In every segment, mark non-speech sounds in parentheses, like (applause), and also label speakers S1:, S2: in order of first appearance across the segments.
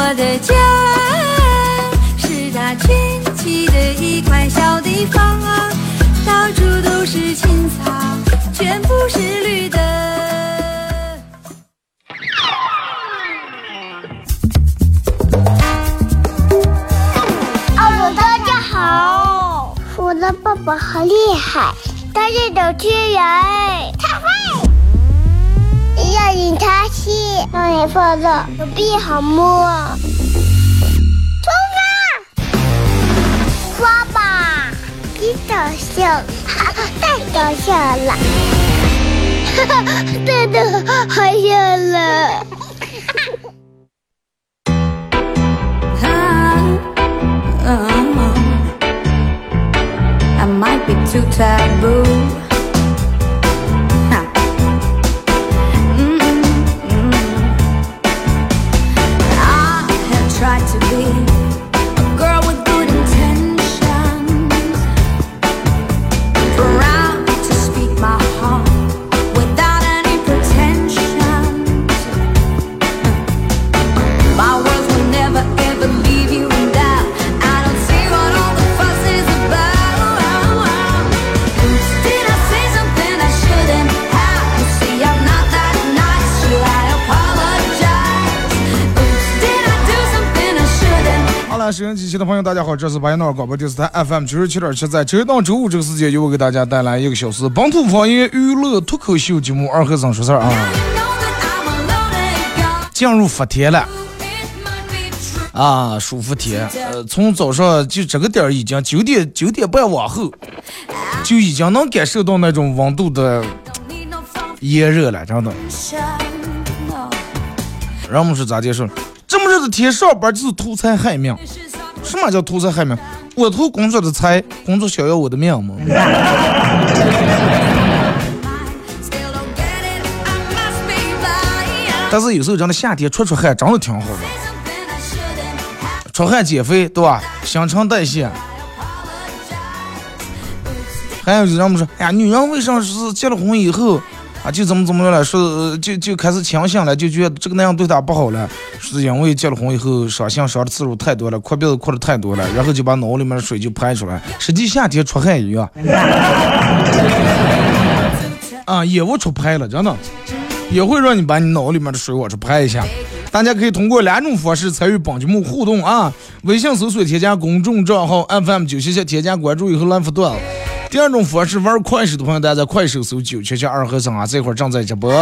S1: 我的家是它圈起的一块小地方啊，到处都是青草，全部是绿的。
S2: 哦，大家好，我的爸爸好厉害，他是主持人，让你开心，让你快乐，手臂好摸。出发，刷吧，真搞笑，哈哈，太搞笑了，哈哈，真的好笑了。(laughs)
S1: I might be too taboo.
S3: 朋友，大家好，这是白鸟广播电视台 FM 九十七点七，在周一到周五这个时间，由我给大家带来一个小时本土方言娱乐脱口秀节目《二和尚说事儿》啊，进入伏天了啊，舒服天，呃，从早上就这个点儿已经九点九点半往后，就已经能感受到那种温度的炎热了，真的。人们说咋介绍？这么热的天上班就是图财害命。什么叫图财害命？我图工作的财，工作想要我的命吗. (laughs) 但是有时候真的夏天出出汗真的挺好的.出汗减肥，对吧？新陈代谢。还有就是人们说，哎呀，女人为什么是结了婚以后啊，就怎么怎么了？说就就开始清醒了，就觉得这个那样对她不好了，是因为结了婚以后伤心伤的次数太多了，哭鼻子哭的太多了，然后就把脑里面的水就排出来。实际夏天出汗一样，啊，也会出排了，真的，也会让你把你脑里面的水往出排一下。大家可以通过两种方式参与本节目互动啊！微信搜索添加公众账号 FM 九七七，添加关注以后来互动。第二种方式，玩快手的朋友，大家在快手搜九七七二和尚啊，这会儿正在直播。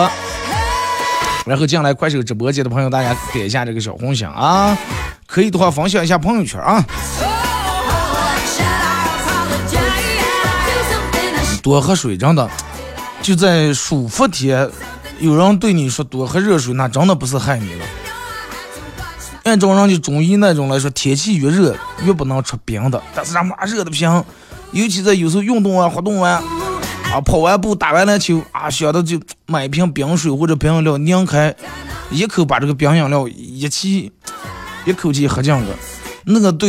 S3: 然后进来快手直播间的朋友，大家点一下这个小红心啊，可以的话分享一下朋友圈啊，多喝水，真的。就在暑伏天，有人对你说多喝热水，那真的不是害你了。按照人家中医那种来说，天气越热越不能吃冰的，但是咱妈热的不行，尤其在有时候运动完、活动完，啊跑完步、打完篮球啊，想到就买一瓶冰水或者冰饮料拧开，一口把这个冰饮料一起一口气喝进去，那个对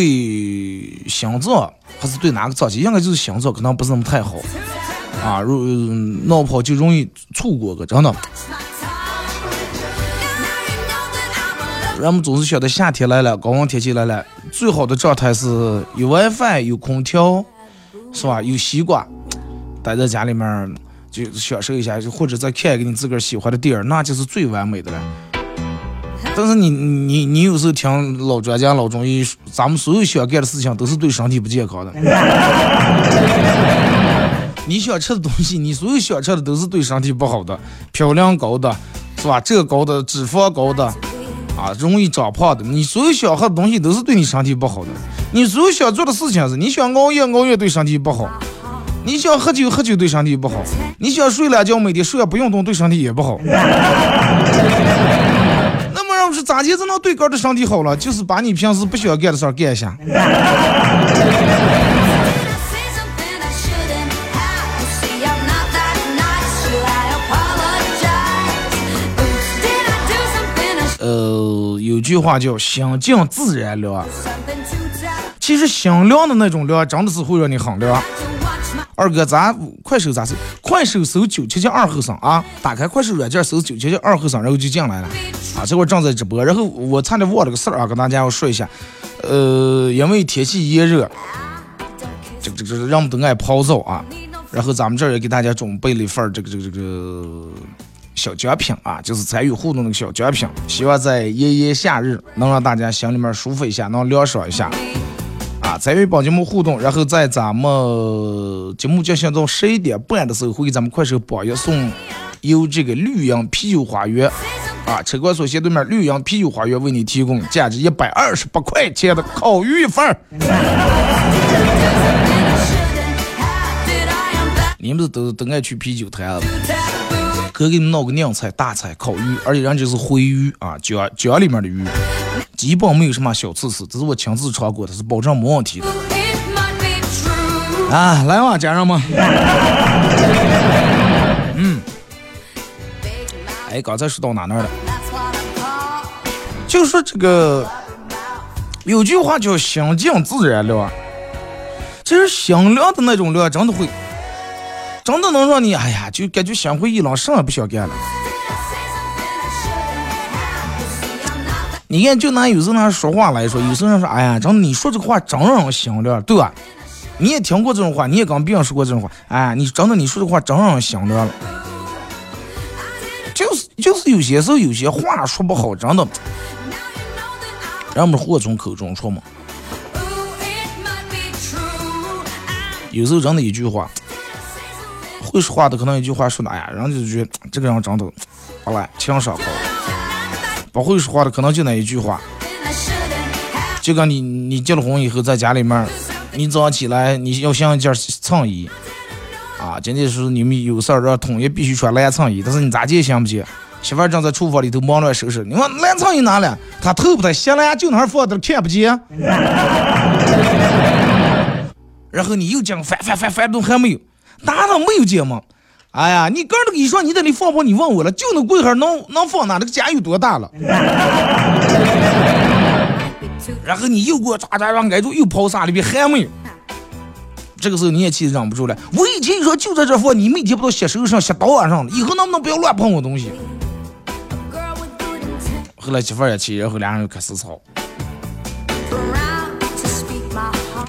S3: 心脏还是对哪个脏器，应该就是心脏，可能不是那么太好。啊，如闹跑就容易错过个，真的。人们总是晓得夏天来了，高温天气来了，最好的状态是有 WiFi、有空调，是吧？有西瓜，待在家里面儿就享受一下，就或者再看一个你自个儿喜欢的电影，那就是最完美的了。但是你你你有时候听老专家、老中医，咱们所有想干的事情都是对身体不健康的。(laughs) 你想吃的东西，你所有想吃的都是对身体不好的，嘌呤高的，是吧？这高的，脂肪高的，啊，容易长胖的。你所有想喝的东西都是对你身体不好的。你所有想做的事情是，你想熬夜熬夜对身体不好，你想喝酒喝酒对身体不好，你想睡懒觉每天睡也不运动对身体也不好。(laughs) 那么让不是咋地才能对哥的身体好了？就是把你平时不需要干的事儿干一下。(laughs) 呃，有句话叫“心静自然凉”，其实响亮的那种亮，真的是会让你很亮。二哥，咱快手咋搜？快手搜九七七二后生啊！打开快手软件搜九七七二后生，然后就进来了啊！这会正在直播，然后我差点忘了个事儿啊，跟大家要说一下。呃，因为天气炎热，这个这个人们都爱泡澡啊。然后咱们这儿也给大家准备了一份这个这个这个小奖品啊，就是参与互动的小奖品，希望在炎炎夏日能让大家心里面舒服一下，能凉爽一下。参与帮节目互动，然后在咱们节目进行到十一点半的时候，会给咱们快手榜一送由这个绿杨啤酒花园啊车管所斜对面绿杨啤酒花园为你提供价值一百二十八块钱的烤鱼一份儿。你们都都爱去啤酒摊，哥给你们弄个靓菜大菜烤鱼，而且人家是回鱼啊，江江里面的鱼。基本没有什么小刺刺，这是我亲自尝过的，是保证没问题的。啊，来吧，家人们。嗯。哎，刚才说到哪那儿了？就说这个，有句话叫“心静自然凉”，其实心凉的那种凉，真的会，真的能让你，哎呀，就感觉心灰意冷，什么也不想干了。你看，就拿有时候拿说话来说，有时候人说，哎呀，真的，你说这个话真让人心凉，对吧？你也听过这种话，你也跟别人说过这种话，哎，你真的，你说这话真让人心凉了。就是就是有些时候有些话说不好，真的，人们祸从口中出嘛。有时候真的一句话，会说话的可能一句话说的，哎呀，人家就觉得这个人真的，好了，情商高。不会说话的可能就那一句话，就跟你你结了婚以后在家里面，你早上起来你要想一件衬衣，啊，今天是你们有事儿要统一必须穿蓝衬衣，但是你咋见想不接？媳妇儿正在厨房里头忙乱收拾，你问蓝衬衣哪了？他头不太洗了呀，就那放着看不见。(laughs) 然后你又讲翻翻翻翻都还没有，哪能没有见吗？哎呀，你个儿那个衣裳你在里放炮？你问我了，就那柜儿能能放哪？那个家有多大了？(laughs) 然后你又给我抓抓抓挨住，又跑啥里边还没有？这个时候你也气得忍不住了。我以前说就在这放，你每天不都洗手上、洗刀碗上了？以后能不能不要乱碰我东西？后来媳妇也气，然后俩人又开始吵。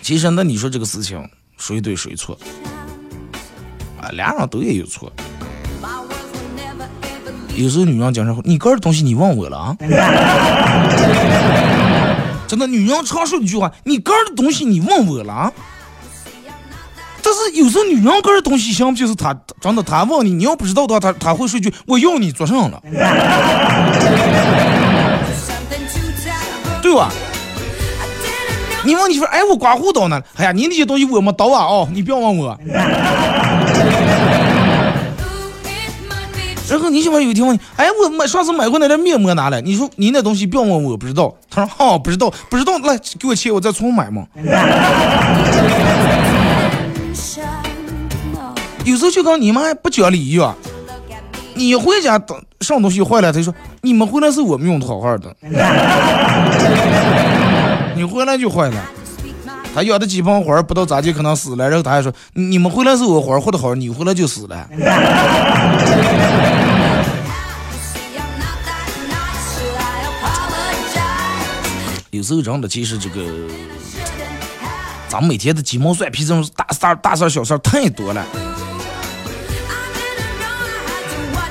S3: 其实那你说这个事情谁对谁错？啊，俩人都也有错。有时候女人讲说：“你个人东西你问我了啊？” (laughs) 真的，女人常说一句话：“你个人的东西你问我了啊？”但是有时候女人个人东西，想不就是她真的她问你，你要不知道的话，她她会说句：“我要你做上了。(laughs) ”对吧？你问你说：“哎，我刮胡刀呢？”哎呀，你那些东西我没刀啊！哦，你不要问我。然后你媳妇有一天问你，哎，我买上次买过那点面膜拿来？你说你那东西不要问我，不知道。他说好，不知道，不知道，来给我钱，我再重买嘛。(laughs) 有时候就跟你妈不讲理一样，你回家等上东西坏了，他说你们回来是我们用的好好的，(laughs) 你回来就坏了。他养的几盆花不知道咋就可能死了，然后他还说你们回来是我花活的好，你回来就死了。有时候真的，其实这个咱们每天的鸡毛蒜皮这种大事儿大事儿小事儿太多了。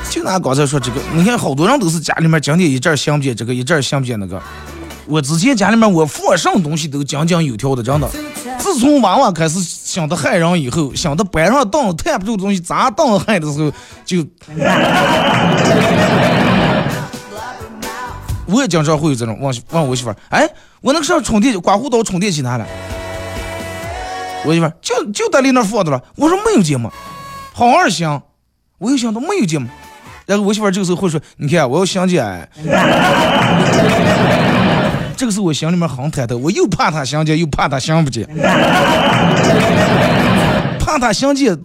S3: 就拿刚才说这个，你看好多人都是家里面今天一阵儿想不起这个，一阵儿想不起那个。我之前家里面我放什么东西都井井有条的，真的。自从娃娃开始想的害人以后，想的搬上凳子抬不住东西砸凳害的时候，就。我也经常会有这种问问我媳妇儿，哎，我那个上充电刮胡刀充电器哪了？我媳妇儿就就在你那放着了。我说没有节目，好好想，我又想到没有节目。然后我媳妇儿这个时候会说，你看我要想起来。这个时候我心里面很忐忑，我又怕他相见，又怕他相不见，怕他相见。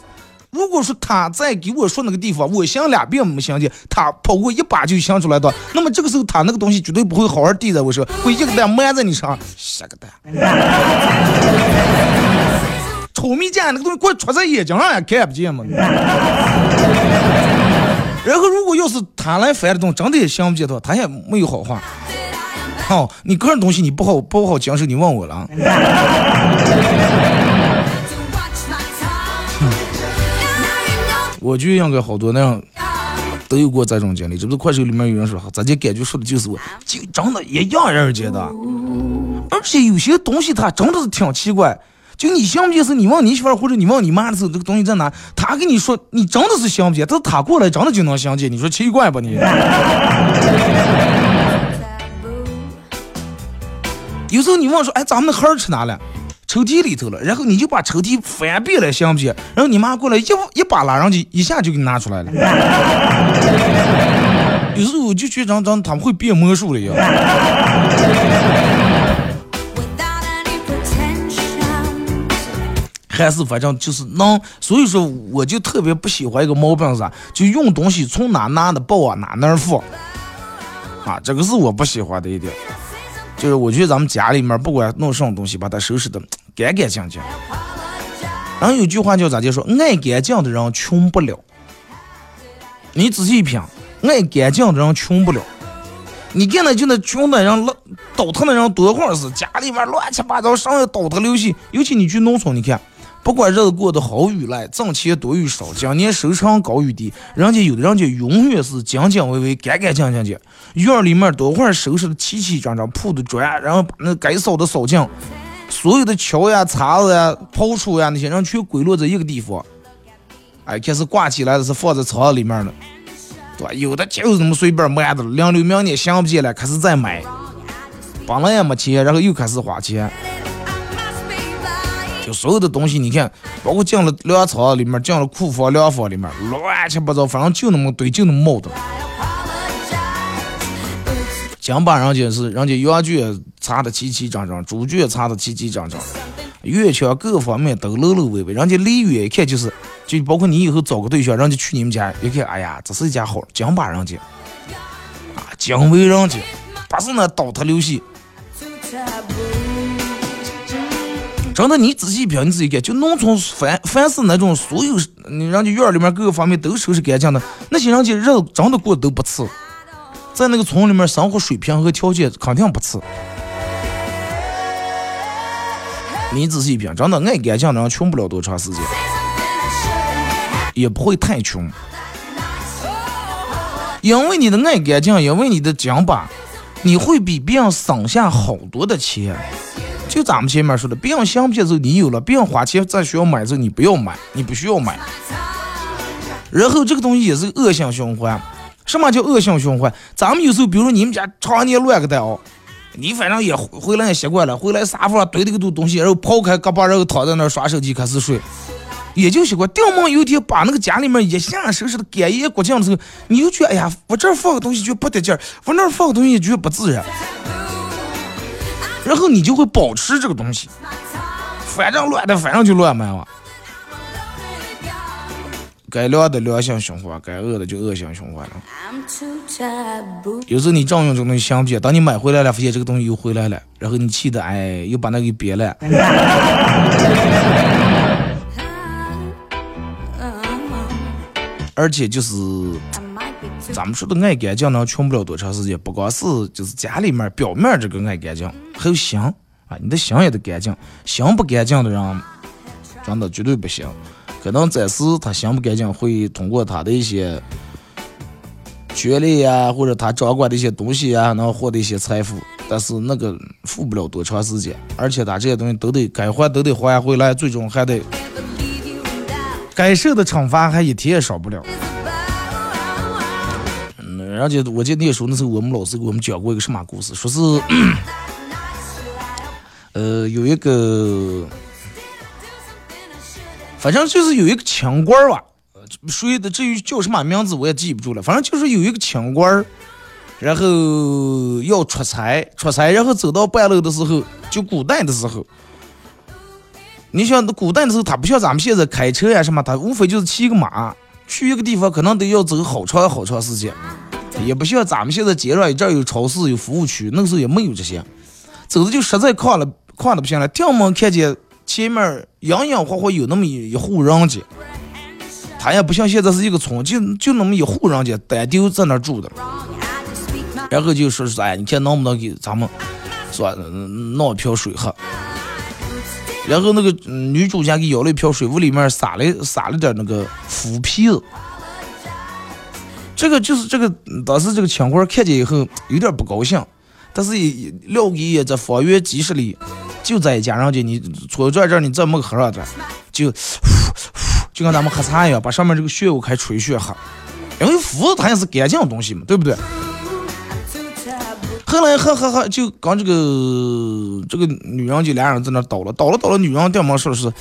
S3: 如果说他再给我说那个地方，我想两遍没相见，他跑过一把就想出来的，那么这个时候他那个东西绝对不会好好递在我手，会一个蛋埋在你上，下个蛋。臭蜜饯那个东西，快戳在眼睛上也看不见嘛。然后如果要是他来翻的东西，真的也想不见的话，他也没有好话。好，(laughs) 你个人东西你不好不好经受，你问我了我就应该好多那样都有过这种经历，这不是快手里面有人说，咱这感觉说的就是我，就真的一样人觉得，而且有些东西它真的是挺奇怪，就你想不见是，你问你媳妇或者你问你妈的时候，这个东西在哪，他跟你说，你真的是想不见，但是他过来真的就能相见，你说奇怪吧你？(laughs) 有时候你问说，哎，咱们的孩儿去哪了？抽屉里头了，然后你就把抽屉翻遍了，行不行？然后你妈过来一一把拉上去，(laughs) 一下就给你拿出来了。(laughs) 有时候我就觉得，张他们会变魔术了一样。还是反正就是能，所以说我就特别不喜欢一个毛病是啥，就用东西从哪拿的包啊，哪哪放。啊，这个是我不喜欢的一点。就是我觉得咱们家里面不管弄什么东西，把它收拾的。干干净净，然后有句话叫咋就说爱干净的人穷不了。你仔细一品，爱干净的人穷不了。你看那就那穷的人倒腾的人多会儿是家里面乱七八糟，上面倒腾流血。尤其你去农村，你看，不管日子过得好与赖，挣钱多与少，今年收成高与低，人家有的人家永远是井井微微，干干净净的。院里面多会收拾的齐齐整整，铺的砖，然后把那该扫的扫净。所有的锹呀、叉子呀、刨锄呀，那些人全归落在一个地方。哎，开始挂起来的是放在仓里面的，对？有的就是那么随便买的，两六明年想不见了，开始再买，本来也没钱，然后又开始花钱。就所有的东西，你看，包括进了粮仓里面，进了库房、粮房里面，乱七八糟，反正就那么堆，就那么冒的。讲把人家是人家羊圈擦的齐齐整整，猪圈擦的齐齐整整，院墙各方面都漏漏微微。人家离远一看就是，就包括你以后找个对象，人家去你们家一看，哎呀，这是一家好，讲把人家啊，讲为人家，不是那倒腾流水。真的，你仔细品，你自己看，就农村凡凡是那种所有人家院里面各个方面都收拾干净的，那些人家日子真的过得都不次。在那个村里面生活水平和条件肯定不次。你仔细一品，真的爱干净的人穷不了多长时间，也不会太穷。因为你的爱干净，因为你的讲吧，你会比别人省下好多的钱。就咱们前面说的，别人想不见时候你有了，别人花钱在需要买时候你不要买，你不需要买。然后这个东西也是恶性循环。什么叫恶性循环？咱们有时候，比如说你们家常年乱个的哦，你反正也回来也习惯了，回来沙发上堆了个多东西，然后抛开胳膊，然后躺在那刷手机开始睡，也就习惯。顶门有一天把那个家里面一下收拾的干净过净的时候，你就觉得哎呀，我这放个东西就不得劲儿，我那放个东西就不自然，然后你就会保持这个东西，反正乱的反正就乱买嘛。该良的良性循环，该恶的就恶性循环了。有时候你正用这个东西想不起，当你买回来了，发现这个东西又回来了，然后你气的哎，又把那个给憋了。(laughs) 而且就是咱们说的爱干净能穷不了多长时间，不光是就是家里面表面这个爱干净，还有心啊，你的心也得干净，心不干净的人，真的绝对不行。可能暂时他心不干净，会通过他的一些权利呀，或者他掌管的一些东西呀，能获得一些财富，但是那个富不了多长时间，而且他这些东西都得该还都得还回来，最终还得该受的惩罚还一天也少不了。而且我记得那时候那时候我们老师给我们讲过一个什么故事，说是呃有一个。反正就是有一个清官儿吧，谁的至于叫什么名字我也记不住了。反正就是有一个清官儿，然后要出差，出差，然后走到半路的时候，就古代的时候，你想古代的时候，他不像咱们现在开车呀什么，他无非就是骑个马去一个地方，可能得要走好长好长时间，也不像咱们现在街上这儿有超市有服务区，那个时候也没有这些，走的就实在困了，困的不行了，定门看见前面隐隐约约有那么一一户人家。他也不像现在是一个村，就就那么一户人家单丢在那住的，然后就说是哎，你看能不能给咱们说弄一瓢水喝？然后那个女主家给舀了一瓢水，屋里面撒了撒了点那个腐皮子。这个就是这个当时这个清官看见以后有点不高兴，但是也了给这方圆几十里就在一家人家，你戳转这你这么喝上点，就。就跟咱们喝茶一样，把上面这个血雾开吹血喝，因为麸子它也是干净的东西嘛，对不对？后来喝喝喝，就刚这个这个女人就俩人在那倒了，倒了倒了，女人电门说的是，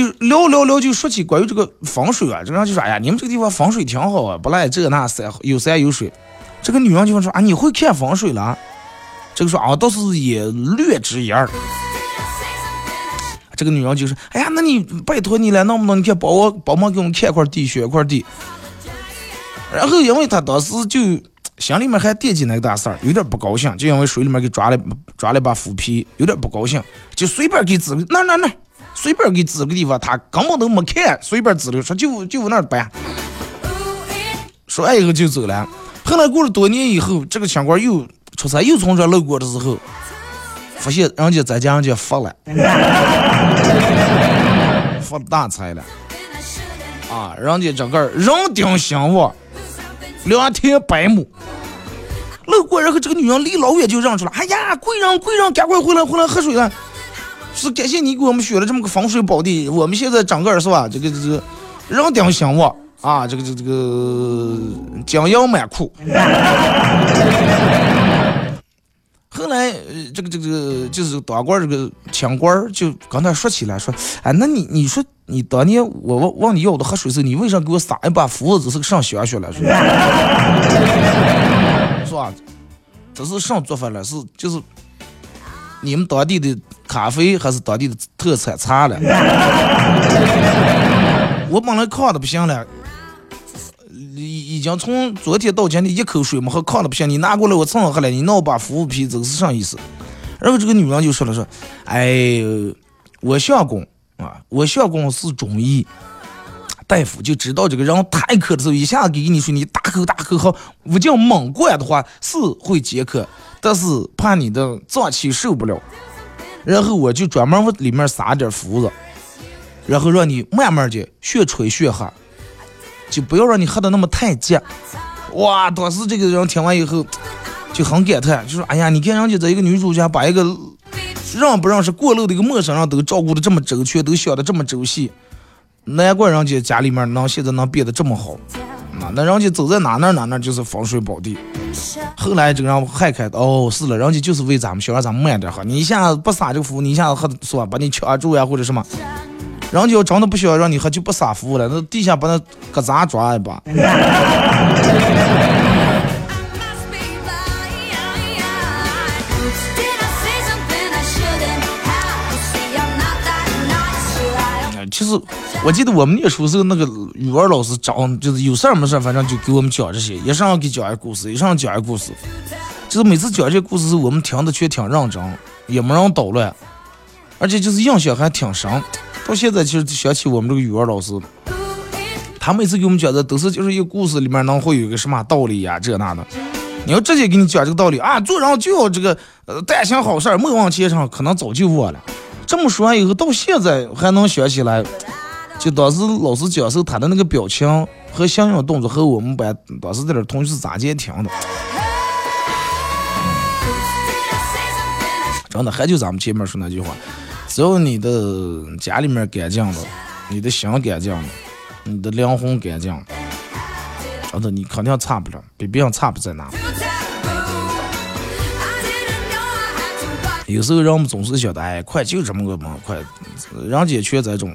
S3: 就聊聊聊，就说起关于这个风水啊，这人就说，哎呀，你们这个地方风水挺好啊，不赖这那山有山有水。这个女人就问说，啊，你会看风水了？这个说啊，倒是也略知一二。这个女人就说：“哎呀，那你拜托你了，能不能你看帮我帮忙给我们看块地，选块地。”然后因为他当时就心里面还惦记那个大事儿，有点不高兴，就因为水里面给抓了抓了把腐皮，有点不高兴，就随便给指那那那，随便给指个地方，他根本都没看，随便指了，说就就往那儿办。说完以后就走了。后来过了多年以后，这个相官又出差又从这路过的时候。发现人家在家人家发了，发大财了，啊！人家整个人丁兴旺，两田百亩。路过，然后这个女人离老远就认出来，哎呀，贵人贵人，赶快回来回来喝水了。是感谢你给我们选了这么个风水宝地，我们现在整个是吧？这个这个人丁兴旺啊，这个这个这个金银满库。后来，这个这个就是当官这个清官就跟他说起来说，哎，那你你说你当年我问问你要的喝水时，你为啥给我撒一把斧子？是个上学去了？(laughs) 是吧？这是上做法了？是就是你们当地的咖啡还是当地的特产茶了？(laughs) 我本来渴的不行了。已已经从昨天到今天一口水没喝，渴的不行。你拿过来我蹭喝了，你闹把服务皮，走是啥意思？然后这个女人就说了说，哎，我相公啊，我相公是中医大夫，就知道这个人太渴的时候，一下子给你说，你大口大口喝，我叫猛灌的话是会解渴，但是怕你的脏器受不了。然后我就专门往里面撒点符子，然后让你慢慢的越吹越喝。就不要让你喝的那么太急，哇！当时这个人听完以后就很感叹，就说：“哎呀，你看人家这一个女主家把一个认不认识过路的一个陌生人都照顾的这么周全，都想的这么周细，难怪人家家里面能现在能变得这么好。那那人家走在哪哪哪那就是风水宝地。后来这个人还开哦，是了，人家就是为咱们想让咱们慢点喝，你一下子不撒这个符，你一下子喝是吧？把你掐住呀，或者什么。”人家真的不需要让你喝，就不撒符了。那地下把那疙瘩抓一把。(laughs) 其实我记得我们念书时候，那个语文老师讲，就是有事儿没事儿，反正就给我们讲这些。一上给讲一个故事，一上讲一个故事，就是每次讲这些故事，我们听的却挺认真，也没人捣乱，而且就是印象还挺深。到现在其实想起我们这个语文老师，他每次给我们讲的都是就是一个故事里面能会有一个什么道理呀，这那的。你要直接给你讲这个道理啊，做人就要这个呃，但行好事，莫忘前程，可能早就忘了。这么说完以后，到现在还能想起来，就当时老师讲授他的那个表情和相应动作，和我们班当时在那同学是咋接听的。真的，还就咱们前面说那句话。只要你的家里面干净了，你的心干净了，你的灵魂干净了，真的你肯定差不了，比别人差不在哪。有时候人们总是觉得，哎，快就这么个嘛，快，人家全这种，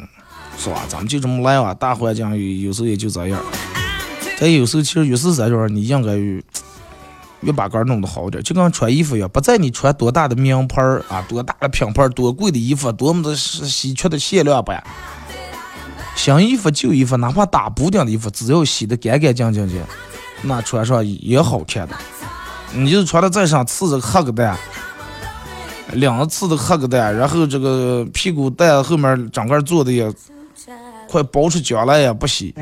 S3: 是吧？咱们就这么来吧，大环境有有时候也就这样。但有时候其实越是这样，你应该越把杆弄得好点，就跟穿衣服一样，不在你穿多大的名牌啊，多大的品牌，多贵的衣服，多么的稀缺的限量版。新衣服、旧衣服，哪怕打补丁的衣服，只要洗的干干净净的，那穿上也好看的。你就是穿的再上刺着黑个蛋，两个刺的黑个蛋，然后这个屁股蛋后面整个做的也快包出浆来也不洗。(laughs)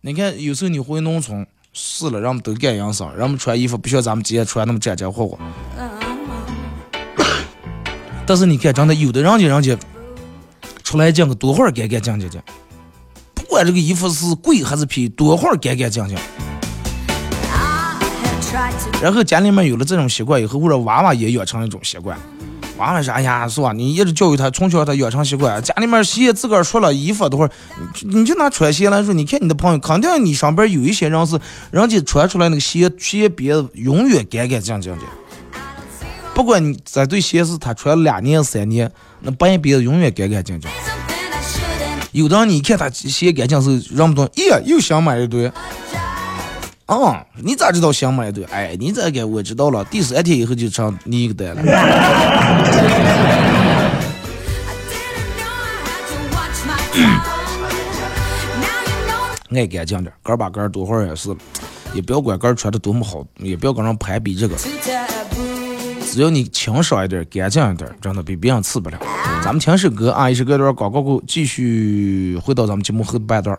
S3: 你看，有时候你回农村试了，人们都干养生，人们穿衣服不像咱们今天穿那么沾沾火火。但是你看，真的有的人家人家出来讲个多会儿干干净净净，不管这个衣服是贵还是便宜，多会儿干干净净。然后家里面有了这种习惯以后，或者娃娃也养成一种习惯。娃娃说：“哎呀，是吧？你一直教育他，从小他养成习惯。家里面鞋自个儿说了，衣服等会儿，你就拿穿鞋来说，你看你的朋友，肯定你上边有一些人是，人家穿出来那个鞋鞋边永远干干净净的。不管你这对鞋是他穿了两年三年，那半边永远干干净净。有的人你看他鞋干净是认不懂，耶，又想买一堆。”啊，你咋知道想买对？哎，你这个我知道了，第三天以后就成你一个单了。爱干净点，杆把杆多会儿也是，也不要管杆穿的多么好，也不要跟人攀比这个。只要你清爽一点，干净一点，真的比别人次不了。咱们听首歌啊，一首歌段广告后，继续回到咱们节目后半段。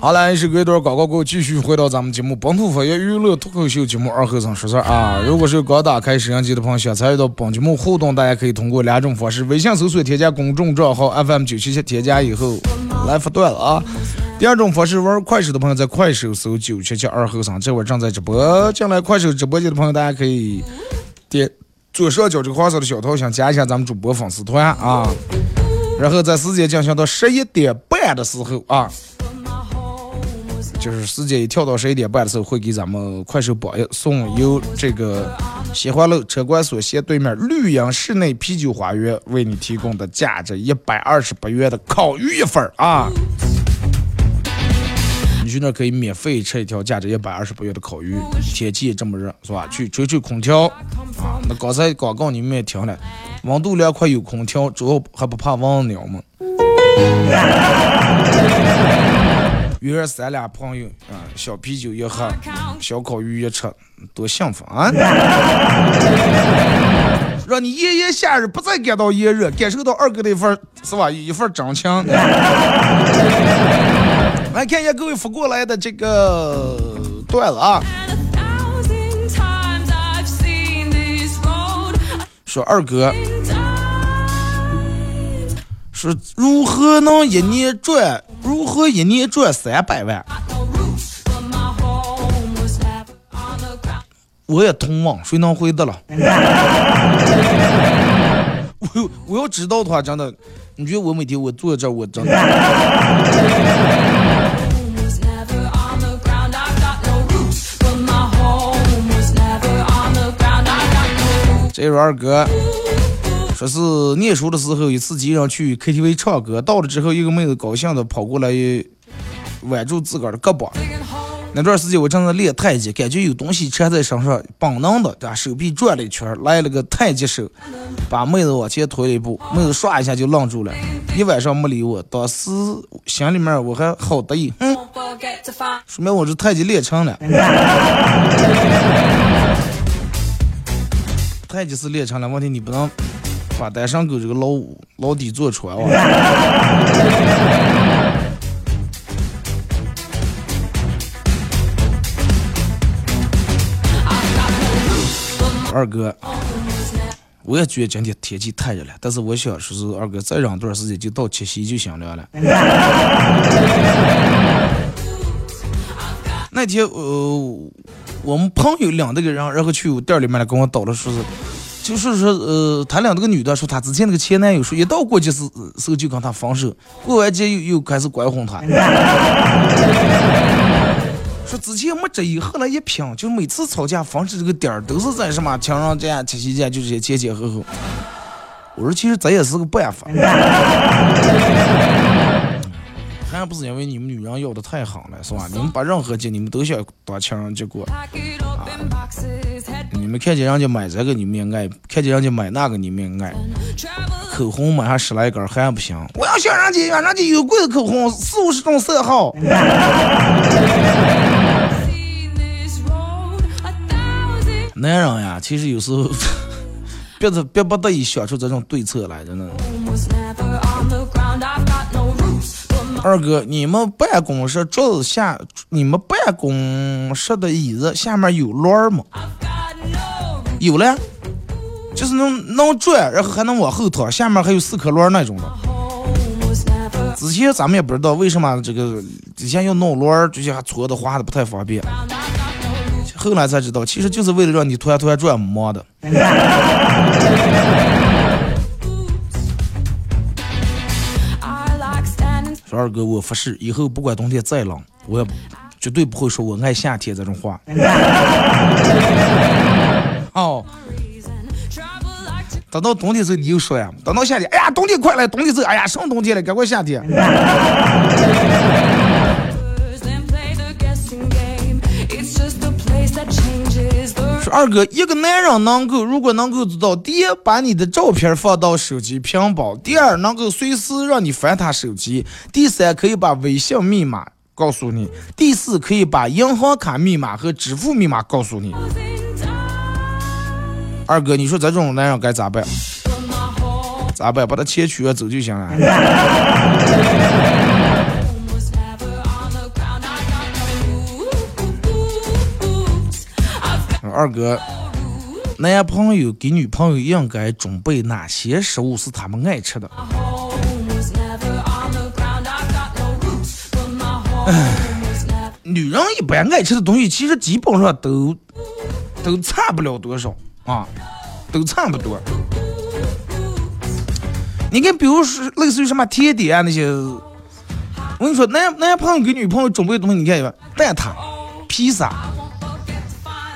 S3: 好了，是隔一段广告过后，继续回到咱们节目《本土方言娱乐脱口秀》节目二和尚说事儿啊！如果是刚打开摄像机的朋友，想参与到本节目互动，大家可以通过两种方式：微信搜索添加公众账号 FM 九七七，添加以后来发段了啊！第二种方式，玩快手的朋友在快手搜九七七二和尚，这会儿正在直播。进来快手直播间的朋友，大家可以点左上角这个黄色的小头像，加一下咱们主播粉丝团啊！然后在时间进行到十一点半的时候啊。就是时间一跳到十一点半的时候，会给咱们快手榜一送由这个西华路车管所斜对面绿荫室内啤酒花园为你提供的价值一百二十八元的烤鱼一份啊！你去那可以免费吃一条价值一百二十八元的烤鱼。天气这么热，是吧？去吹吹空调啊！那刚才广告你们也听了，温度凉快有空调，主要还不怕蚊子鸟吗？约三俩朋友啊，小啤酒一喝，小烤鱼一吃，多幸福啊！(laughs) 让你炎炎夏日不再感到炎热，感受到二哥的一份是吧？一份真情。(laughs) 来看一下各位发过来的这个段子啊，说二哥。说如何能一年赚？如何一年赚三百万？我也同往，谁能回答了？(laughs) 我我要知道的话，真的，你觉得我每天我坐在这，我真的。这是二哥。说是念书的时候，一次几人去 KTV 唱歌，到了之后，一个妹子高兴的跑过来挽住自个儿的胳膊。那段时间我正在练太极，感觉有东西缠在身上，本能的对吧？手臂转了一圈，来了个太极手，把妹子往前推了一步，妹子唰一下就愣住了，一晚上没理我。当时心里面我还好得意，嗯，说明我这太极练成了。太极是练成了，问题你不能把单身狗这个牢牢底坐穿哇。二哥，我也觉得今天天气太热了，但是我想说是二哥再忍段时间就到七夕就行了了。那天呃，我们朋友领那个人，然后去我店里面来跟我叨了，说是，就是说呃，他俩那个女的说她之前那个前男友说一到过节时时候就跟她分手，过完节又又开始关哄她。(laughs) 说之前没这意，后来一拼，就每次吵架分手这个点儿都是在什么情人节、七夕节，就这些前前后后。我说其实这也是个办法，还不是因为你们女人要的太狠了，是吧？你们把任何节你们都想当情人节过，啊，你们看见人家买这个你们也爱，看见人家买那个你们也爱。口红买上十来根还不行，我要想人家，人家有贵的口红，四五十种色号。(laughs) (laughs) 男人呀，其实有时候 (laughs) 别着别不得已想出这种对策来，真的。二哥，你们办公室桌子下，你们办公室的椅子下面有轮吗？有了，就是能能转，然后还能往后躺，下面还有四颗轮那种的。之前咱们也不知道为什么这个之前要弄轮，这些还搓的滑的不太方便。后来才知道，其实就是为了让你团团转磨的。(laughs) 说二哥，我发誓以后不管冬天再冷，我也绝对不会说我爱夏天这种话。(laughs) 哦，等到冬天时候你又说呀，等到夏天，哎呀，冬天快来，冬天走，哎呀，上冬天了，赶快夏天。二哥，一个男人能够，如果能够做到，第一，把你的照片放到手机屏保；第二，能够随时让你翻他手机；第三，可以把微信密码告诉你；第四，可以把银行卡密码和支付密码告诉你。二哥，你说这种男人该咋办？咋办？把他钱取了走就行了。二哥，男朋友给女朋友应该准备哪些食物是他们爱吃的？哎女人一般爱吃的东西，其实基本上都都差不了多少啊，都差不多。你看，比如说类似于什么甜点啊那些，我跟你说，男男朋友给女朋友准备的东西，你看有蛋挞、披萨。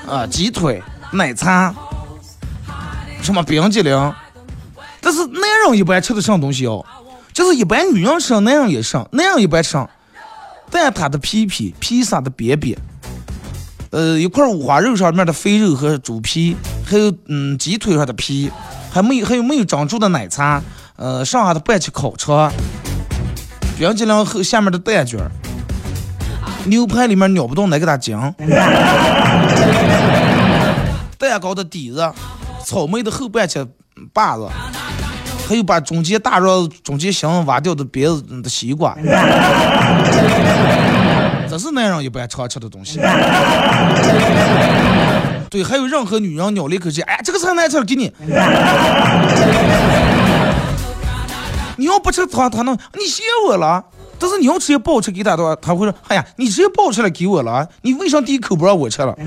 S3: 啊，鸡腿、奶茶，什么冰激凌，但是男人一般吃的什么东西哦？就是一般女人吃，男人也吃，男人一般吃蛋挞的皮皮、披萨的边边，呃，一块五花肉上面的肥肉和猪皮，还有嗯鸡腿上的皮，还没有还有没有珍珠的奶茶，呃，剩下的半切烤肠，冰激凌后下面的蛋卷。牛排里面咬不动哪个大筋，(laughs) 蛋糕的底子，草莓的后半截把子，还有把中间大肉、中间芯挖掉的别的西瓜，(laughs) 这是男人一般常吃的东西。对，还有任何女人咬了一口气，哎，这个菜难吃，给你。你要不吃他，他能，你谢我了。但是你要直接抱吃给他的话，他会说：“哎呀，你直接抱出来给我了，你为啥第一口不让我吃了？” (laughs)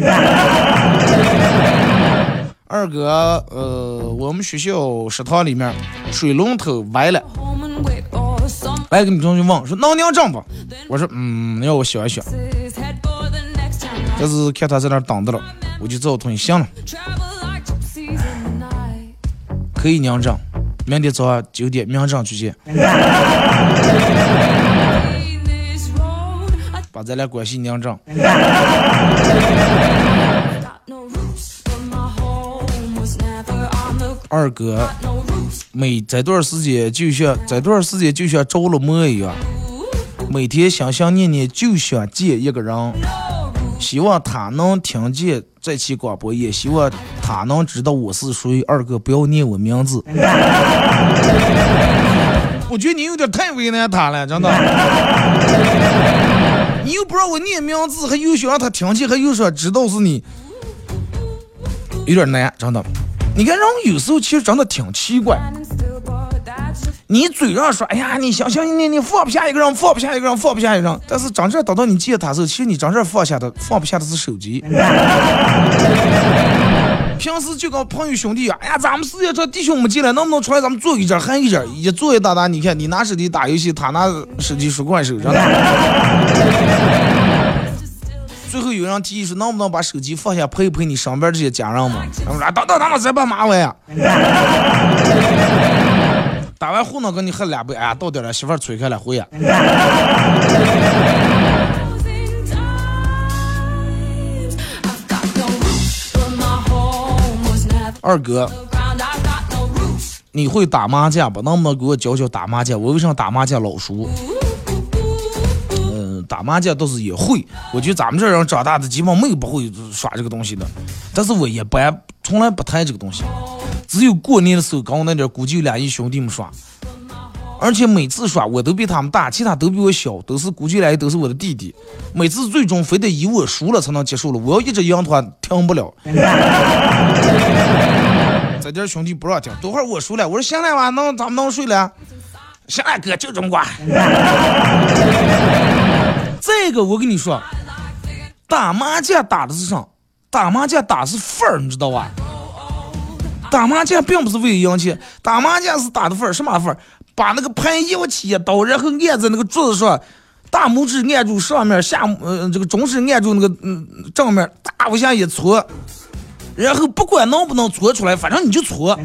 S3: 二哥，呃，我们学校食堂里面水龙头歪了，来个女同学问说：“能娘正不？”我说：“嗯，让我想一想。”但是看他在那等着了，我就只好同意行了，可以娘正，明天早上九点明正去见。(laughs) 咱俩关系拧正。(laughs) 二哥，每这段时间就像这段时间就像着了魔一样，每天心心念念就想见一个人，希望他能听见这期广播，也希望他能知道我是谁。二哥，不要念我名字。(laughs) 我觉得你有点太为难他了，真的。你又不让我念名字，还又想让他听见，还又说知道是你，有点难，真的。你看人有时候其实真的挺奇怪。你嘴上说，哎呀，你想想，你你放不下一个人，放不下一个人，放不下一个人。但是真正等到你见他时候，其实你真正放下的，放不下的是手机。(laughs) 平时就跟朋友兄弟啊，哎呀，咱们四月这弟兄们进来，能不能出来咱们坐一阵，喊一阵，一坐一打打。你看，你拿手机打游戏，他拿手机说快手，真的。(laughs) 最后有人提议说，能不能把手机放下，陪一陪你身边这些家人们？他们说，等等，等等再把马尾呀。(laughs) 打完后呢，跟你喝两杯，哎呀，到点了，媳妇儿催开了，回呀。二哥，你会打麻将不？能不能给我教教打麻将？我为啥打麻将老输？嗯，打麻将倒是也会。我觉得咱们这人长大的基本没有不会耍这个东西的，但是我一般从来不谈这个东西。只有过年的时候，跟我那点估计有俩姨兄弟们耍，而且每次耍我都比他们大，其他都比我小，都是估计俩都是我的弟弟。每次最终非得以我输了才能结束了，我要一直赢的话停不了。(laughs) 在这兄弟不让停，等会儿我输了，我说行了吧，能咱们能睡了？行了哥，就这么挂。(laughs) 这个我跟你说，打麻将打的是啥？打麻将打是份儿，你知道吧？打麻将并不是为了赢钱，打麻将是打的份儿，什么份儿？把那个牌摇起一刀，然后按在那个桌子上，大拇指按住上面，下呃这个中指按住那个嗯正面，大往下一搓，然后不管能不能搓出来，反正你就搓，(laughs)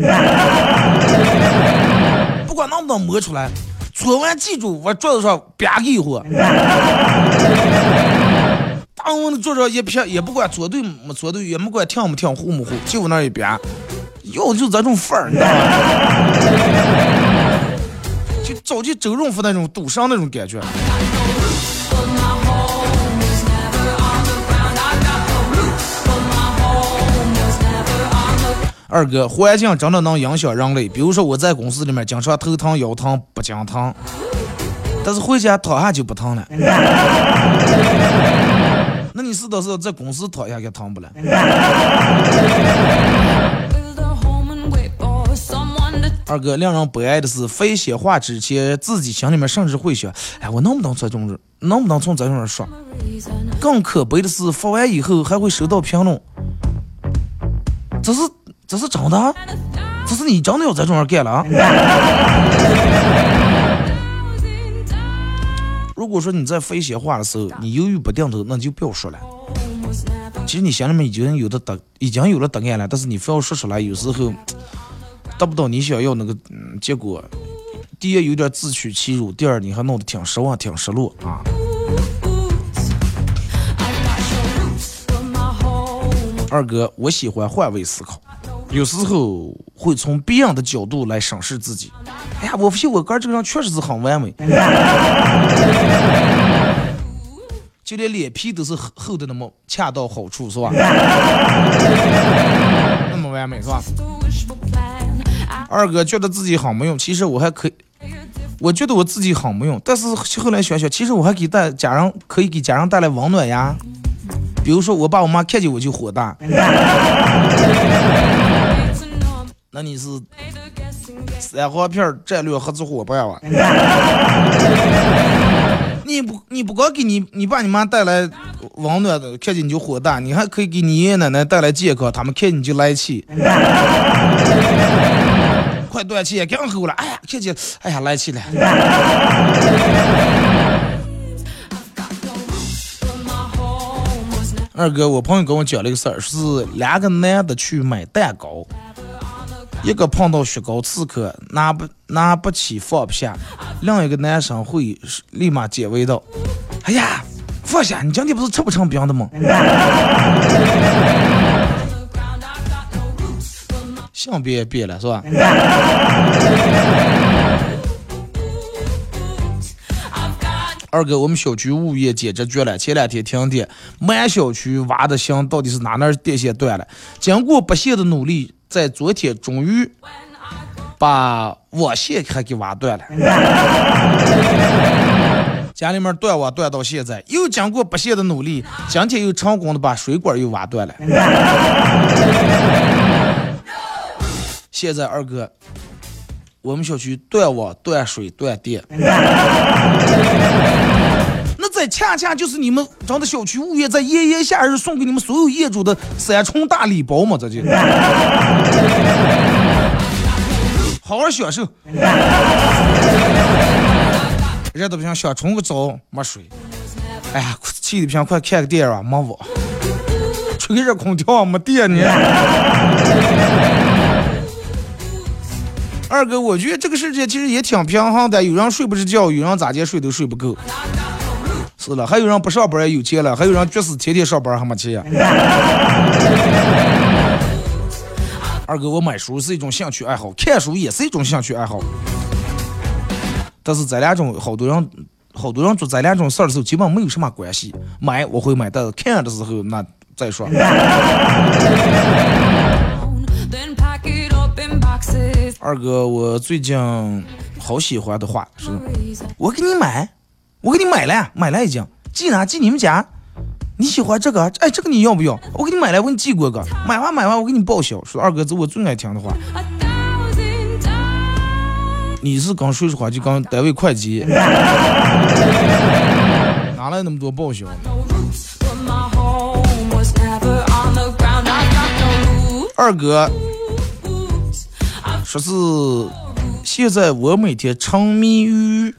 S3: 不管能不能磨出来，搓完记住往桌子上啪一会，当我的桌上一撇，也不管搓对没搓对，也没管跳没跳，糊没糊，就往那一边。要的就这种范儿，你知道吗？就早期周润发那种赌上那种感觉。二哥，环境真的能影响人类。比如说我在公司里面经常头疼腰疼不经疼，但是回家躺下就不疼了。那你是倒是在公司躺下就疼不了？二哥，令人悲哀的是，非写话之前，自己心里面甚至会想：哎，我能不能从这种，能不能从这种人说？更可悲的是，发完以后还会收到评论，这是这是真的？这是你真的要这种人干了啊？(laughs) 如果说你在说一些话的时候，你犹豫不定的，那就不要说了。其实你心里面已经有的答，已经有了答案了，但是你非要说出来，有时候。达不到你想要那个嗯结果，第一有点自取其辱，第二你还弄得挺失望、挺失落啊。二哥，我喜欢换位思考，有时候会从别人的角度来审视自己。哎呀，我发现我哥这个人确实是很完美，就连脸皮都是厚的那么恰到好处，是吧？那么完美，是吧？二哥觉得自己很没用，其实我还可以，我觉得我自己很没用，但是后来想想，其实我还给带家人，可以给家人带来温暖呀。比如说我爸我妈看见我就火大，那你是三黄片战略合作伙伴吧？你不你不光给你你爸你妈带来温暖的，看见你就火大，你还可以给你爷爷奶奶带来健康，他们看见你就来气。快断气，刚好了。哎呀，看见，哎呀，来气了。二哥，我朋友跟我讲了一个事儿，是两个男的去买蛋糕，一个碰到雪糕刺客，拿不拿不起放不下，另一个男生会立马解围道：“哎呀，放下，你今天不是吃不成饼的吗？”性别也变了，是吧？二哥，我们小区物业简直绝了，前两天停电，满小区挖的香，到底是哪根电线断了？经过不懈的努力，在昨天终于把网线还给挖断了。(laughs) 家里面断网断到现在，又经过不懈的努力，今天又成功的把水管又挖断了。(laughs) 现在二哥，我们小区断网、断水、断电，(laughs) 恰恰就是你们咱的小区物业在炎炎夏日送给你们所有业主的三重大礼包嘛？这就 (laughs) 好好享受。热的不行想冲个澡没水，哎呀，气的不行快看个电影啊，没网，吹个热空调没电呢。(laughs) 二哥，我觉得这个世界其实也挺平衡的，有人睡不着觉，有人咋接睡都睡不够。是了，还有人不上班也有钱了，还有人就是天天上班还没钱。(laughs) 二哥，我买书是一种兴趣爱好，看书也是一种兴趣爱好。但是咱俩种好多人，好多人做咱俩种事儿的时候，基本没有什么关系。买我会买，但是看的时候那再说。(laughs) 二哥，我最近好喜欢的话是，我给你买，我给你买了，买了已经寄哪？寄你们家。你喜欢这个？哎，这个你要不要？我给你买来，我给你寄过个。买完买完，我给你报销。说二哥，这我最爱听的话。你是刚说实话就刚单位会计，(laughs) 哪来那么多报销？二哥，说是现在我每天沉迷于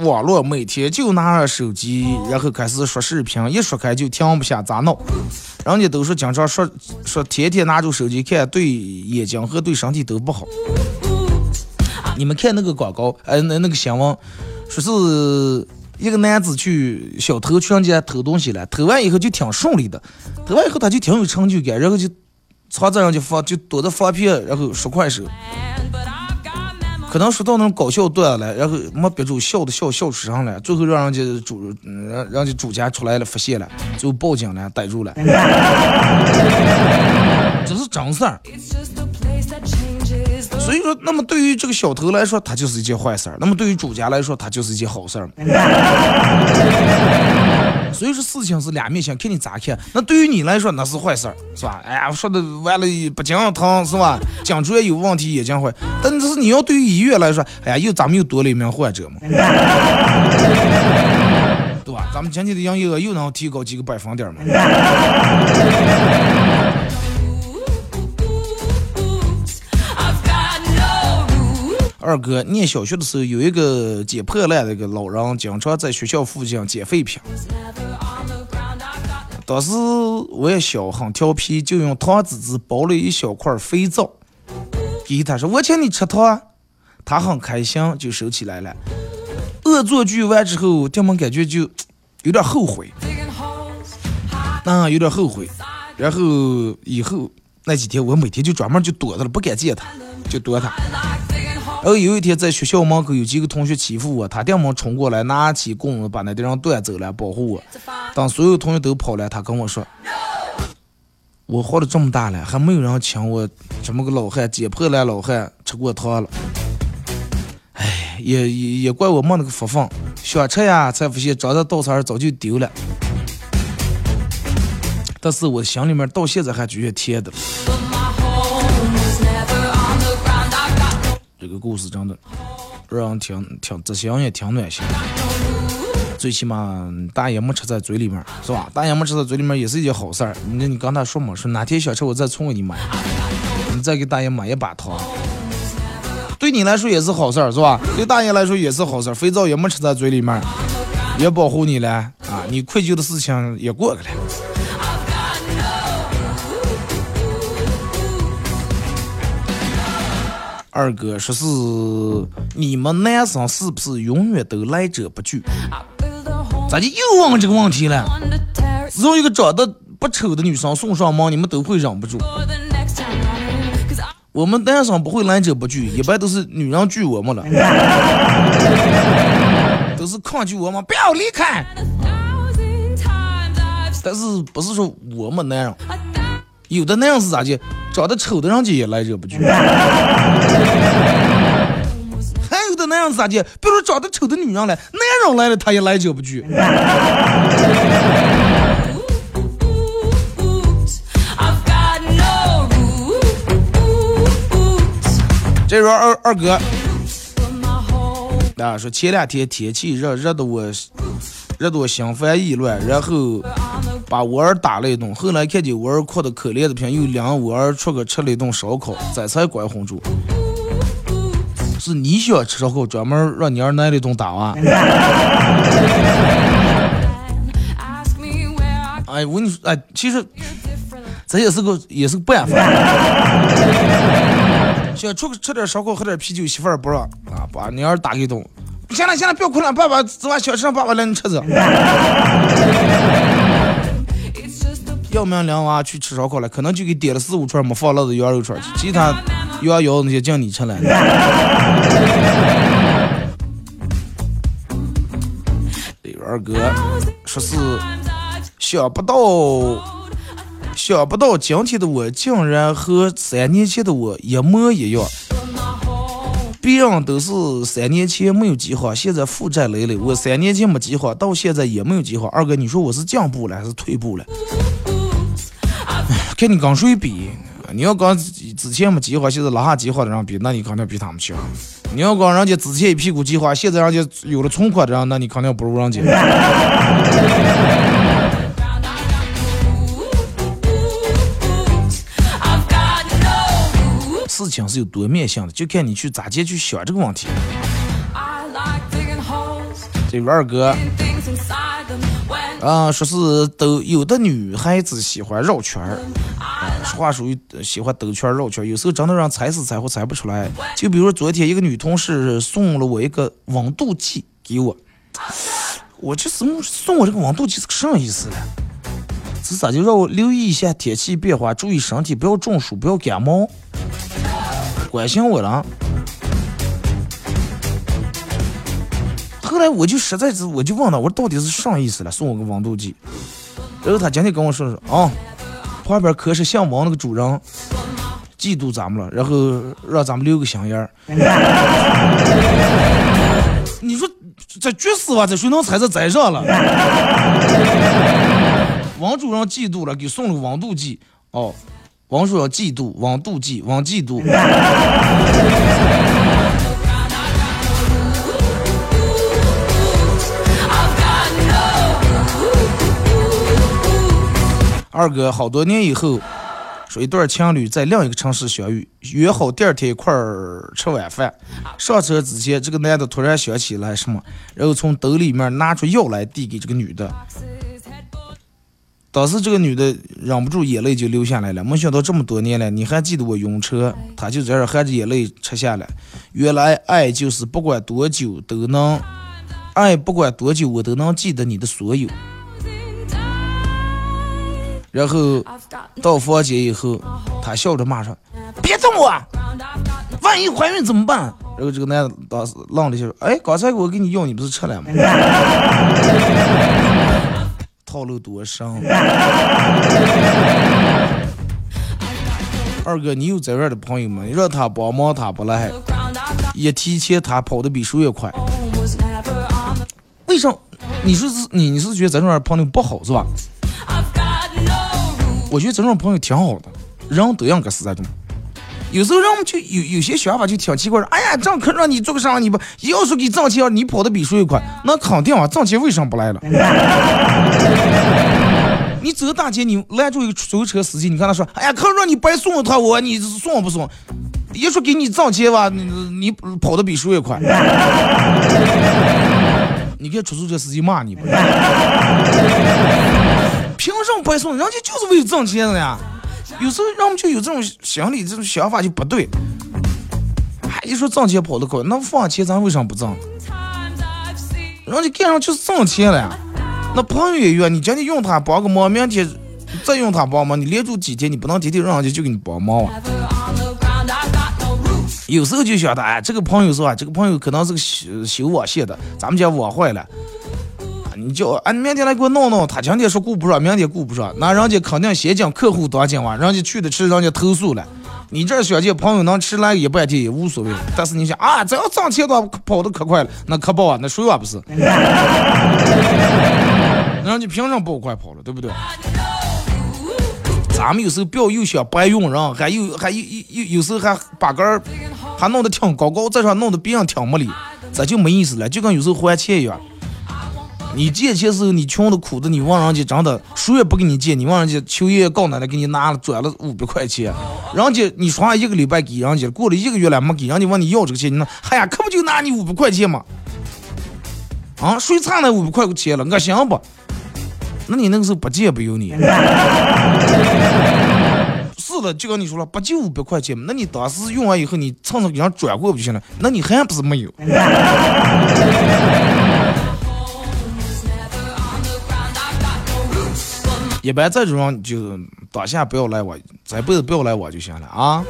S3: 网络，每天就拿着手机，然后开始刷视频，一刷开就停不下，咋弄？人家都说经常说说天天拿着手机看，对眼睛和对身体都不好。你们看那个广告，呃，那那个新闻，说是一个男子去小偷去人家偷东西了，偷完以后就挺顺利的，偷完以后他就挺有成就感，然后就藏在人家房，就躲着房片，然后刷快手，可能说到那种搞笑段了，然后没憋住笑的笑笑出声了，最后让人家主，让让家主家出来了发现了，最后报警了，逮住了，(laughs) 这是真事儿。所以说，那么对于这个小偷来说，他就是一件坏事儿；那么对于主家来说，他就是一件好事儿。(laughs) 所以说，事情是两面性，看你咋看。那对于你来说，那是坏事儿，是吧？哎呀，说的完了不经疼，是吧？颈椎有问题，眼睛坏。但是你要对于医院来说，哎呀，又咱们又多了一名患者嘛，对吧？咱们今天的营业额又能提高几个百分点嘛？二哥念小学的时候，有一个捡破烂的一个老人，经常在学校附近捡废品。当时我也小，很调皮，就用糖纸纸包了一小块肥皂，给他说：“我请你吃糖。”他很开心，就收起来了。恶作剧完之后，他们感觉就有点后悔，那有点后悔。然后以后那几天，我每天就专门就躲着了，不敢见他，就躲他。然后有一天在学校门口有几个同学欺负我，他爹们冲过来拿起棍子把那地方端走了，保护我。当所有同学都跑了，他跟我说：“我活了这么大了，还没有人请我这么个老汉捡破烂老汉吃过糖了。”哎，也也也怪我没那个福分，想吃呀，才发现长在稻草上早就丢了。但是我心里面到现在还觉得甜的。这个故事真的让人听听，这心也挺暖心。最起码大爷没吃在嘴里面，是吧？大爷没吃在嘴里面也是一件好事儿。那你刚才说嘛，说哪天想吃我再送给你买，你再给大爷买一把糖，对你来说也是好事儿，是吧？对大爷来说也是好事儿。肥皂也没吃在嘴里面，也保护你了啊！你愧疚的事情也过去了。二哥说是你们男生是不是永远都来者不拒？咋就又问这个问题了？只要一个长得不丑的女生送上门，你们都会忍不住。我们男生不会来者不拒，一般都是女人拒我们了，(laughs) 都是是抗拒我们？不要离开。但是不是说我们男人，有的男人是咋的？长得丑的人家也来者不拒。(laughs) 还有的男人是咋的？比如说长得丑的女人来，男人来了他也来者不拒。这说二二哥，啊，说前两天天气热，热的我，热的我心烦意乱，然后把我儿打了一顿。后来看见我儿哭的可怜的片，又领我儿出去吃了一顿烧烤，这才管哄住。是你想吃烧烤，专门让你儿挨了一顿打啊？(laughs) 哎，我跟你说，哎，其实这也是个也是个办法。(laughs) 想出去吃点烧烤，喝点啤酒，媳妇儿不让啊，把你儿打一顿。行了行了，不要哭了，爸爸昨晚小吃 (laughs) 让爸爸领你吃着。要命两娃去吃烧烤了，可能就给点了四五串没放辣子羊肉串，其他羊腰那些叫你吃了。(laughs) 二哥说是想不到。想不到今天的我竟然和三年前的我一模一样。别人都是三年前没有计划，现在负债累累；我三年前没计划，到现在也没有计划。二哥，你说我是进步了还是退步了？看你跟谁比？你要跟之前没计划，现在拉下计划的人比，那你肯定比他们强。你要跟人家之前一屁股计划，现在人家有了存款的人，那你肯定不如人家。情是有多面向的，就看你去咋接去想这个问题。这二哥啊，说是都有的女孩子喜欢绕圈儿，说话属于喜欢兜圈绕圈，有时候真的让猜死猜活猜不出来。就比如昨天一个女同事送了我一个温度计给我，我这送送我这个温度计是个啥意思呢？是咋就让我留意一下天气变化，注意身体，不要中暑，不要感冒。关心我了，后来我就实在是，我就问他，我说到底是啥意思了？送我个温度计，然后他今天跟我说说啊，旁边可是姓王那个主人嫉妒咱们了，然后让咱们留个心眼儿。(laughs) 你说这绝死吧？这谁能猜这在上了？(laughs) 王主任嫉妒了，给送了个温度计哦。王叔要嫉妒，王妒忌，王嫉妒。二哥，好多年以后，说一对情侣在另一个城市相遇，约好第二天一块儿吃晚饭。上车之前，这个男的突然想起来什么，然后从兜里面拿出药来递给这个女的。当时这个女的忍不住眼泪就流下来了。没想到这么多年了，你还记得我晕车？她就在这含着眼泪吃下来。原来爱就是不管多久都能爱，不管多久我都能记得你的所有。然后到房间以后，她笑着骂说：“别动我，万一怀孕怎么办？”然后这个男的当时愣了一下说：“哎，刚才我给你药你不是吃了吗？” (laughs) 套路多深，(laughs) 二哥，你有在外的朋友吗？让他帮忙他不来，也提前他跑的比谁也快。为啥？你说是你你是觉得咱这种朋友不好是吧？我觉得这种朋友挺好的，人都应该是这种。有时候让我们就有有些想法就挺奇怪的。哎呀，这样可让你做个啥？你不要说给挣钱，你跑的比谁快，那肯定啊，挣钱为什么不来了？你走大街，你拦住一个出租车司机，你看他说，哎呀，可让你白送他我，你送不送？一说给你挣钱吧，你你跑的比谁也快？(laughs) 你看出租车司机骂你不？凭什么白送？人家就是为了挣钱的呀。有时候人们就有这种心理，这种想法就不对。还一说挣钱跑得快，那放钱咱为啥不挣？人家干上就是挣钱了呀。那朋友也约你今天用他帮个忙，明天再用他帮忙，你连住几天，你不能天天让人家就给你帮忙啊。有时候就想的，哎，这个朋友是吧？这个朋友可能是个修修网线的，咱们家网坏了，你叫啊，你明天来给我弄弄。他今天说顾不上，明天顾不上，那人家肯定先讲客户当今晚，人家去的迟，人家投诉了。你这想见朋友能迟来一半天也无所谓，但是你想啊，只要挣钱的话，跑得可快了，那可跑啊，那谁也不是。那人家凭什么不快跑了，对不对？咱们有时候不要又想白用人，还有还有有有时候还把杆儿还弄得挺高高，在上弄得别人挺没理，这就没意思了，就跟有时候还钱一样。你借钱时候你穷的苦的，你问人家真的谁也不给你借，你问人家求爷爷告奶奶给你拿了转了五百块钱，人家你说一个礼拜给人家，过了一个月了没给人家问你要这个钱，你那哎呀可不就拿你五百块钱吗？啊，谁差那五百块钱了？我行不？那你那个时候不借不由你。是的，就跟你说了，不就五百块钱嘛？那你当时用完以后，你蹭蹭给人转过不就行了？那你还不是没有？一般这种人就当下不要来我，这辈子不要来我就行了啊！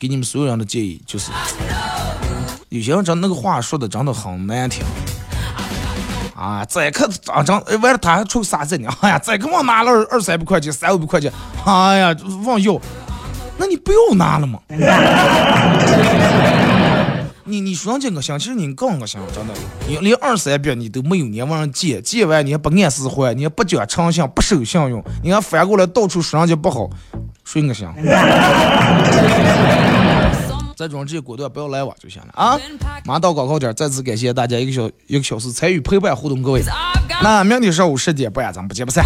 S3: 给你们所有人的建议就是，有些人真那个话说的真的很难听啊！再可啊真完了他还出啥子呢？哎呀，再给我拿了二二三百块钱、三五百块钱，哎呀，忘要，那你不要拿了吗？你你说这个行，其实你更恶心，真的，你连二三百你都没有，你还往上借，借完你还不按时还，你还不讲诚信，不守信用，你还反过来到处说人家不好，谁恶心？(laughs) 这种直接果断不要来往就行了啊！马上到广告点，再次感谢大家一个小一个小时参与陪伴互动，各位，那明天上午十点半咱们不见不散。